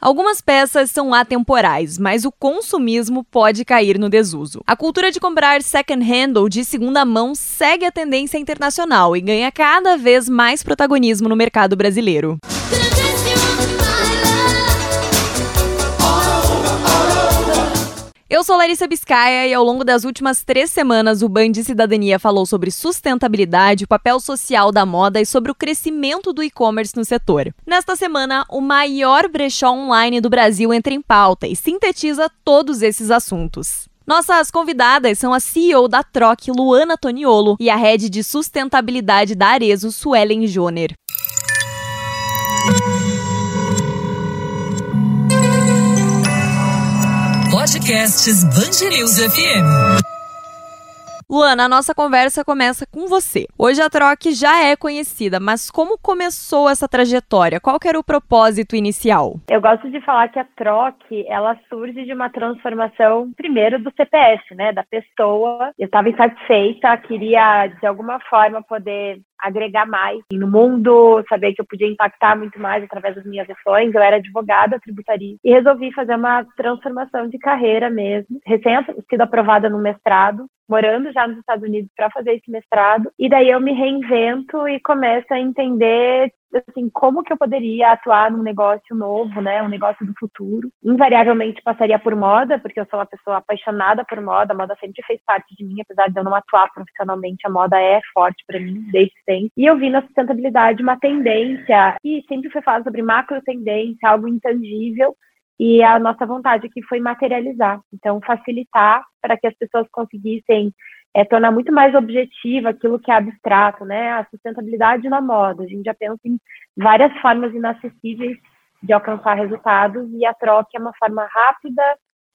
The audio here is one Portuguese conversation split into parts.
Algumas peças são atemporais, mas o consumismo pode cair no desuso. A cultura de comprar second-hand ou de segunda mão segue a tendência internacional e ganha cada vez mais protagonismo no mercado brasileiro. Eu sou Larissa Biscaia e ao longo das últimas três semanas o Band de Cidadania falou sobre sustentabilidade, o papel social da moda e sobre o crescimento do e-commerce no setor. Nesta semana, o maior brechó online do Brasil entra em pauta e sintetiza todos esses assuntos. Nossas convidadas são a CEO da Troc, Luana Toniolo, e a head de sustentabilidade da Arezo, Suelen Joner. Podcasts Bangerils FM. Luana, a nossa conversa começa com você. Hoje a Troc já é conhecida, mas como começou essa trajetória? Qual era o propósito inicial? Eu gosto de falar que a Troc, ela surge de uma transformação, primeiro, do CPF, né, da pessoa. Eu estava insatisfeita, queria, de alguma forma, poder agregar mais no mundo, saber que eu podia impactar muito mais através das minhas ações. Eu era advogada tributarista e resolvi fazer uma transformação de carreira mesmo. Recém sido aprovada no mestrado, morando já nos Estados Unidos para fazer esse mestrado. E daí eu me reinvento e começo a entender assim, como que eu poderia atuar num negócio novo, né, um negócio do futuro. Invariavelmente passaria por moda, porque eu sou uma pessoa apaixonada por moda, a moda sempre fez parte de mim, apesar de eu não atuar profissionalmente, a moda é forte para mim desde sempre. E eu vi na sustentabilidade uma tendência, e sempre foi falado sobre macro tendência, algo intangível, e a nossa vontade aqui foi materializar, então facilitar para que as pessoas conseguissem é, tornar muito mais objetiva aquilo que é abstrato, né? A sustentabilidade na moda. A gente já pensa em várias formas inacessíveis de alcançar resultados e a troca é uma forma rápida,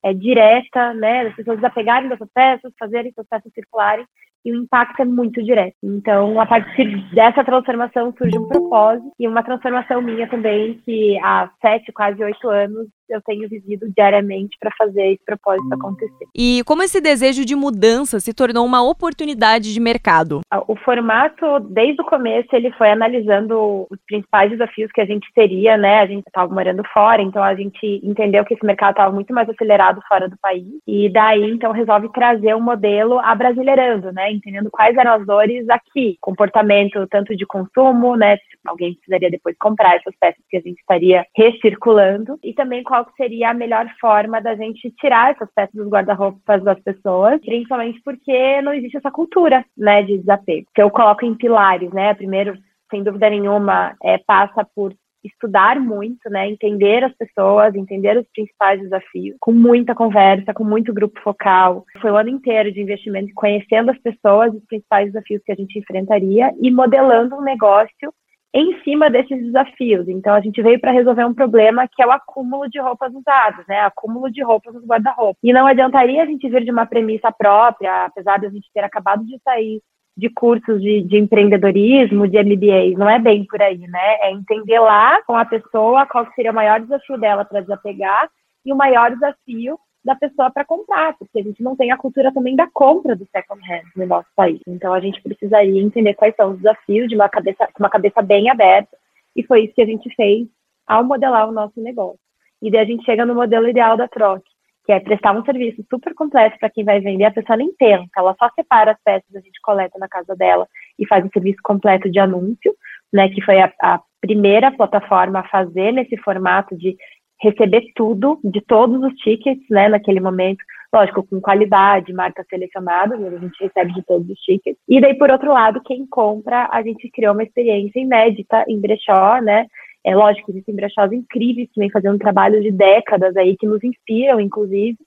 é, direta, né? Das pessoas desapegarem das peças, fazerem suas peças circularem e o impacto é muito direto. Então, a partir dessa transformação surge um propósito e uma transformação minha também, que há sete, quase oito anos, eu tenho vivido diariamente para fazer esse propósito acontecer. E como esse desejo de mudança se tornou uma oportunidade de mercado? O formato, desde o começo, ele foi analisando os principais desafios que a gente teria, né? A gente estava morando fora, então a gente entendeu que esse mercado estava muito mais acelerado fora do país. E daí, então, resolve trazer um modelo abrasileirando, né? Entendendo quais eram as dores aqui. Comportamento tanto de consumo, né? Alguém precisaria depois comprar essas peças que a gente estaria recirculando. E também qual seria a melhor forma da gente tirar essas peças dos guarda-roupas das pessoas, principalmente porque não existe essa cultura, né, de desapego. Que eu coloco em pilares, né? Primeiro, sem dúvida nenhuma, é, passa por estudar muito, né, entender as pessoas, entender os principais desafios, com muita conversa, com muito grupo focal. Foi o ano inteiro de investimento conhecendo as pessoas, os principais desafios que a gente enfrentaria e modelando um negócio em cima desses desafios. Então, a gente veio para resolver um problema que é o acúmulo de roupas usadas, né? Acúmulo de roupas nos guarda-roupa. E não adiantaria a gente vir de uma premissa própria, apesar de a gente ter acabado de sair de cursos de, de empreendedorismo, de MBAs, não é bem por aí, né? É entender lá com a pessoa qual seria o maior desafio dela para desapegar e o maior desafio da pessoa para comprar, porque a gente não tem a cultura também da compra do second hand no nosso país. Então a gente precisaria entender quais são os desafios de uma cabeça, uma cabeça bem aberta, e foi isso que a gente fez ao modelar o nosso negócio. E daí a gente chega no modelo ideal da troca, que é prestar um serviço super completo para quem vai vender, a pessoa nem pensa, ela só separa as peças, a gente coleta na casa dela e faz um serviço completo de anúncio, né, que foi a, a primeira plataforma a fazer nesse formato de receber tudo de todos os tickets, né, naquele momento, lógico, com qualidade, marcas selecionadas, a gente recebe de todos os tickets. E daí, por outro lado, quem compra, a gente criou uma experiência inédita em brechó, né, é lógico, existem brechós incríveis que vêm fazendo um trabalho de décadas aí, que nos inspiram, inclusive,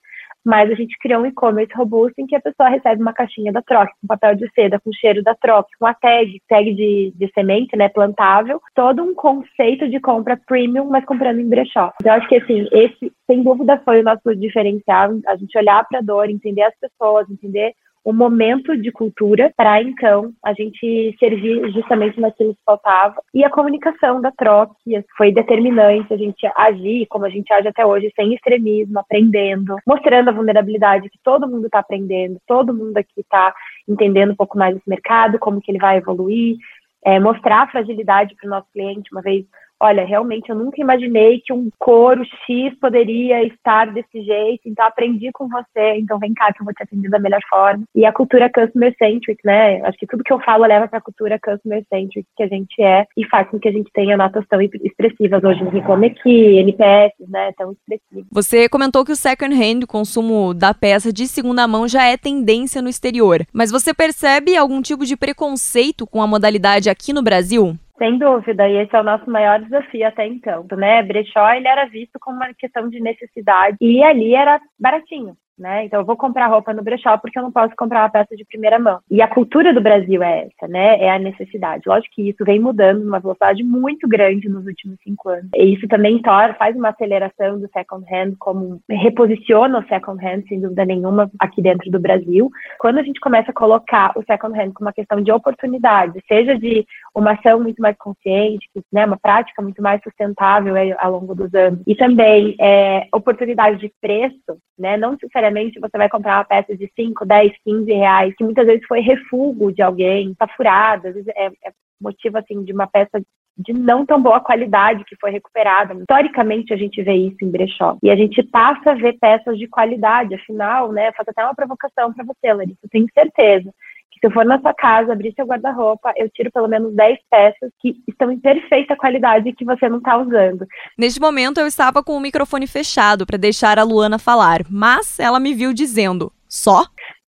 mas a gente criou um e-commerce robusto em que a pessoa recebe uma caixinha da troca, com papel de seda, com cheiro da troca, com a tag, tag de, de semente, né, plantável, todo um conceito de compra premium, mas comprando em brechó. Então, acho que, assim, esse, sem dúvida, foi o nosso diferencial, a gente olhar para a dor, entender as pessoas, entender um momento de cultura para então a gente servir justamente naquilo que faltava. E a comunicação da troca foi determinante a gente agir como a gente age até hoje, sem extremismo, aprendendo, mostrando a vulnerabilidade que todo mundo está aprendendo, todo mundo aqui está entendendo um pouco mais esse mercado, como que ele vai evoluir, é, mostrar a fragilidade para o nosso cliente. Uma vez olha, realmente eu nunca imaginei que um couro X poderia estar desse jeito, então aprendi com você, então vem cá que eu vou te atender da melhor forma. E a cultura customer centric, né? Acho que tudo que eu falo leva para a cultura customer centric que a gente é e faz com que a gente tenha notas tão expressivas hoje no Reclame Aqui, NPS, né? Tão expressivas. Você comentou que o second hand, o consumo da peça de segunda mão, já é tendência no exterior. Mas você percebe algum tipo de preconceito com a modalidade aqui no Brasil? Sem dúvida, e esse é o nosso maior desafio até então, né? Brechó, ele era visto como uma questão de necessidade e ali era baratinho, né? Então eu vou comprar roupa no brechó porque eu não posso comprar uma peça de primeira mão. E a cultura do Brasil é essa, né? É a necessidade. Lógico que isso vem mudando numa velocidade muito grande nos últimos cinco anos. E isso também torna, faz uma aceleração do second hand, como reposiciona o second hand, sem dúvida nenhuma, aqui dentro do Brasil. Quando a gente começa a colocar o second hand como uma questão de oportunidade, seja de uma ação muito mais consciente, né? Uma prática muito mais sustentável ao longo dos anos. E também é, oportunidade de preço, né? Não necessariamente necessariamente você vai comprar uma peça de 5, 10, 15 reais, que muitas vezes foi refúgio de alguém, está furada, às vezes é, é motivo assim de uma peça de não tão boa qualidade que foi recuperada. Historicamente a gente vê isso em brechó e a gente passa a ver peças de qualidade. Afinal, né, faço até uma provocação para você, Larissa. Tenho certeza que se eu for na sua casa, abrir seu guarda-roupa, eu tiro pelo menos 10 peças que estão em perfeita qualidade e que você não está usando. Neste momento, eu estava com o microfone fechado para deixar a Luana falar, mas ela me viu dizendo, só?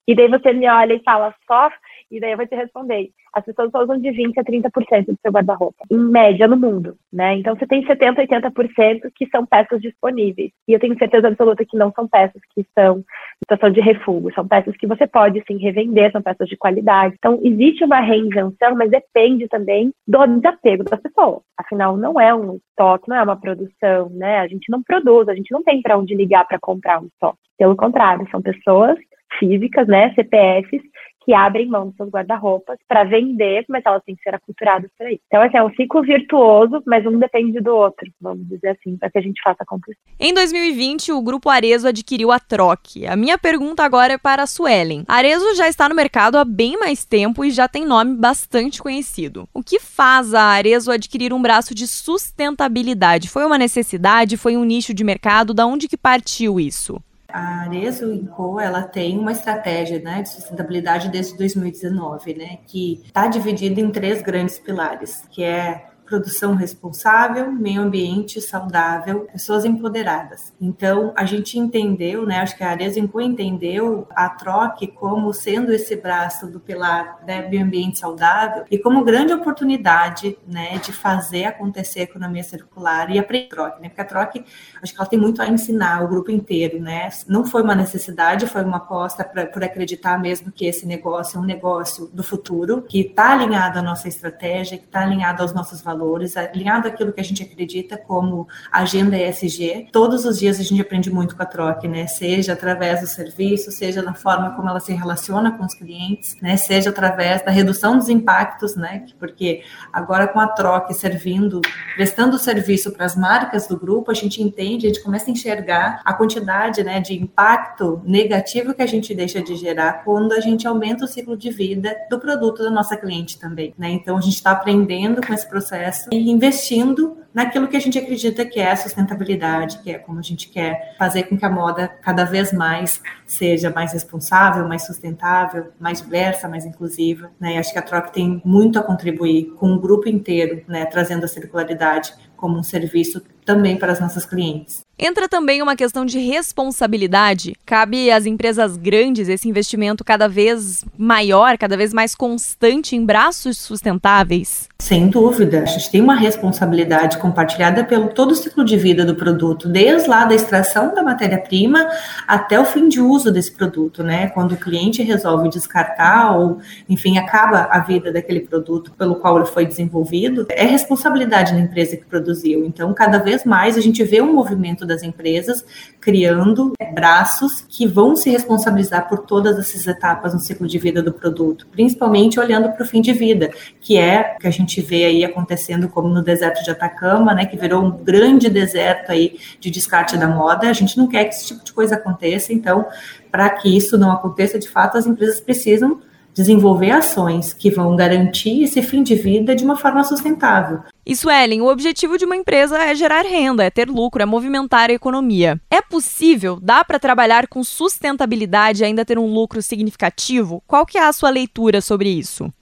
E daí você me olha e fala, só? E daí eu vou te responder. As pessoas só usam de 20% a 30% do seu guarda-roupa, em média no mundo, né? Então você tem 70%, 80% que são peças disponíveis. E eu tenho certeza absoluta que não são peças que estão situação de refúgio, são peças que você pode sim revender, são peças de qualidade. Então existe uma reinvenção, mas depende também do desapego da pessoa. Afinal, não é um estoque, não é uma produção, né? A gente não produz, a gente não tem para onde ligar para comprar um estoque. Pelo contrário, são pessoas físicas, né, CPFs, que abrem mão dos seus guarda-roupas para vender, mas elas têm que ser aculturadas por aí. Então, assim, é um ciclo virtuoso, mas um depende do outro, vamos dizer assim, para que a gente faça acontecer. Em 2020, o Grupo Arezo adquiriu a Troque. A minha pergunta agora é para a Suelen. Arezo já está no mercado há bem mais tempo e já tem nome bastante conhecido. O que faz a Arezo adquirir um braço de sustentabilidade? Foi uma necessidade? Foi um nicho de mercado? Da onde que partiu isso? A Arezo Co, ela tem uma estratégia né, de sustentabilidade desde 2019, né, que está dividida em três grandes pilares, que é produção responsável, meio ambiente saudável, pessoas empoderadas. Então, a gente entendeu, né, acho que a Arezinco entendeu a troque como sendo esse braço do pilar né, meio ambiente saudável e como grande oportunidade, né, de fazer acontecer a economia circular e aprender a troque, né, porque a troque, acho que ela tem muito a ensinar o grupo inteiro, né, não foi uma necessidade, foi uma aposta pra, por acreditar mesmo que esse negócio é um negócio do futuro, que está alinhado à nossa estratégia, que está alinhado aos nossos valores valores, alinhado àquilo que a gente acredita como agenda ESG. Todos os dias a gente aprende muito com a Troque, né? Seja através do serviço, seja na forma como ela se relaciona com os clientes, né? Seja através da redução dos impactos, né? Porque agora com a Troque servindo, prestando serviço para as marcas do grupo, a gente entende, a gente começa a enxergar a quantidade, né, de impacto negativo que a gente deixa de gerar quando a gente aumenta o ciclo de vida do produto da nossa cliente também, né? Então a gente está aprendendo com esse processo e investindo naquilo que a gente acredita que é a sustentabilidade, que é como a gente quer fazer com que a moda cada vez mais seja mais responsável, mais sustentável, mais diversa, mais inclusiva. Né? E acho que a Troca tem muito a contribuir com o grupo inteiro, né? trazendo a circularidade como um serviço também para as nossas clientes. Entra também uma questão de responsabilidade. Cabe às empresas grandes esse investimento cada vez maior, cada vez mais constante em braços sustentáveis? Sem dúvida. A gente tem uma responsabilidade compartilhada pelo todo o ciclo de vida do produto, desde lá da extração da matéria-prima até o fim de uso desse produto, né? Quando o cliente resolve descartar ou, enfim, acaba a vida daquele produto pelo qual ele foi desenvolvido, é responsabilidade da empresa que produziu. Então, cada vez mais a gente vê um movimento das empresas criando braços que vão se responsabilizar por todas essas etapas no ciclo de vida do produto, principalmente olhando para o fim de vida, que é o que a gente vê aí acontecendo como no deserto de Atacama, né, que virou um grande deserto aí de descarte da moda. A gente não quer que esse tipo de coisa aconteça, então, para que isso não aconteça, de fato, as empresas precisam desenvolver ações que vão garantir esse fim de vida de uma forma sustentável. E Suelen, o objetivo de uma empresa é gerar renda, é ter lucro, é movimentar a economia. É possível, dá para trabalhar com sustentabilidade e ainda ter um lucro significativo? Qual que é a sua leitura sobre isso?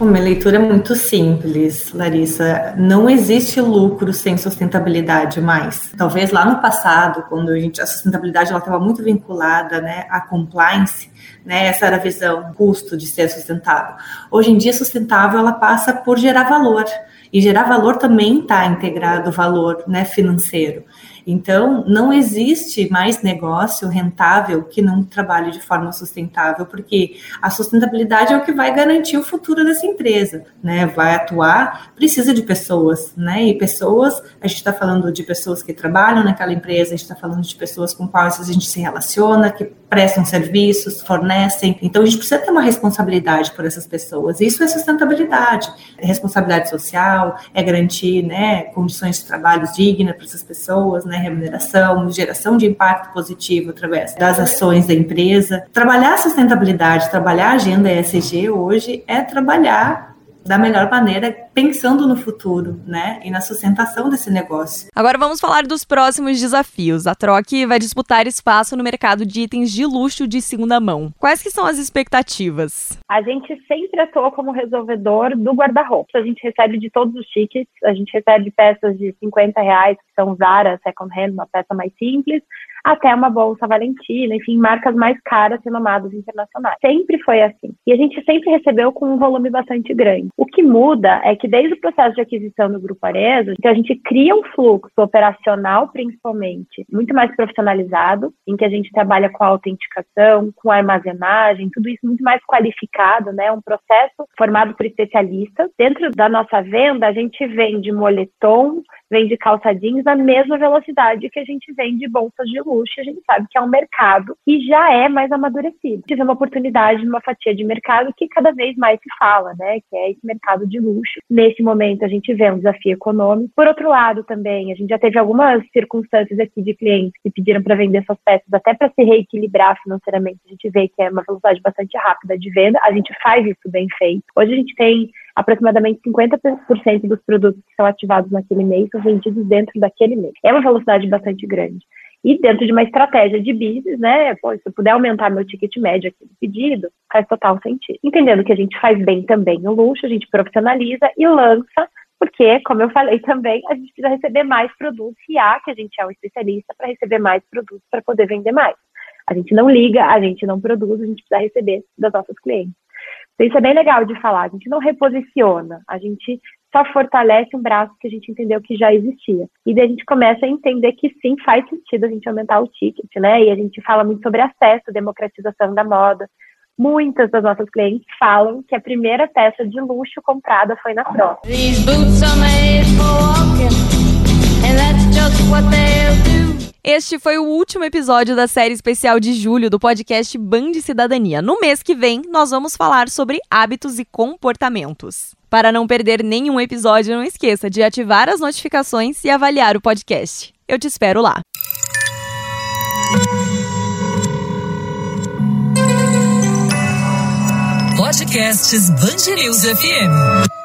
Uma leitura muito simples, Larissa. Não existe lucro sem sustentabilidade mais. Talvez lá no passado, quando a, gente, a sustentabilidade estava muito vinculada né, à compliance, né, essa era a visão, custo de ser sustentável. Hoje em dia, sustentável ela passa por gerar valor. E gerar valor também está integrado valor né, financeiro. Então, não existe mais negócio rentável que não trabalhe de forma sustentável, porque a sustentabilidade é o que vai garantir o futuro dessa empresa, né? Vai atuar, precisa de pessoas, né? E pessoas, a gente está falando de pessoas que trabalham naquela empresa, a gente está falando de pessoas com quais a gente se relaciona, que prestam serviços, fornecem. Então, a gente precisa ter uma responsabilidade por essas pessoas. Isso é sustentabilidade, é responsabilidade social, é garantir, né, condições de trabalho dignas para essas pessoas, né? remuneração, geração de impacto positivo através das ações da empresa. Trabalhar sustentabilidade, trabalhar a agenda ESG hoje é trabalhar da melhor maneira, pensando no futuro, né? E na sustentação desse negócio. Agora vamos falar dos próximos desafios. A Troque vai disputar espaço no mercado de itens de luxo de segunda mão. Quais que são as expectativas? A gente sempre atua como resolvedor do guarda-roupa. A gente recebe de todos os tickets, a gente recebe peças de 50 reais, que são Zara, Second Hand, uma peça mais simples, até uma bolsa Valentina, enfim, marcas mais caras renomadas internacionais. Sempre foi assim. E a gente sempre recebeu com um volume bastante grande. O que muda é que desde o processo de aquisição do Grupo Arezzo, então a gente cria um fluxo operacional, principalmente, muito mais profissionalizado, em que a gente trabalha com a autenticação, com a armazenagem, tudo isso muito mais qualificado, né? Um processo formado por especialistas. Dentro da nossa venda, a gente vende moletom, vende calça jeans na mesma velocidade que a gente vende bolsas de luxo. A gente sabe que é um mercado que já é mais amadurecido. Tive uma oportunidade numa fatia de mercado que cada vez mais se fala, né? Que é esse mercado de luxo. Nesse momento, a gente vê um desafio econômico. Por outro lado, também, a gente já teve algumas circunstâncias aqui de clientes que pediram para vender suas peças até para se reequilibrar financeiramente. A gente vê que é uma velocidade bastante rápida de venda. A gente faz isso bem feito. Hoje a gente tem aproximadamente 50% dos produtos que são ativados naquele mês são vendidos dentro daquele mês. É uma velocidade bastante grande. E dentro de uma estratégia de business, né? Pô, se eu puder aumentar meu ticket médio aqui do pedido, faz total sentido. Entendendo que a gente faz bem também o luxo, a gente profissionaliza e lança, porque, como eu falei também, a gente precisa receber mais produtos e há que a gente é um especialista para receber mais produtos para poder vender mais. A gente não liga, a gente não produz, a gente precisa receber das nossas clientes. Isso é bem legal de falar. A gente não reposiciona, a gente só fortalece um braço que a gente entendeu que já existia. E daí a gente começa a entender que sim, faz sentido a gente aumentar o ticket, né? E a gente fala muito sobre acesso, democratização da moda. Muitas das nossas clientes falam que a primeira peça de luxo comprada foi na Pro. These boots are made for walking, and that's just what. Este foi o último episódio da série especial de julho do podcast Band Cidadania. No mês que vem, nós vamos falar sobre hábitos e comportamentos. Para não perder nenhum episódio, não esqueça de ativar as notificações e avaliar o podcast. Eu te espero lá. Podcasts Band News FM.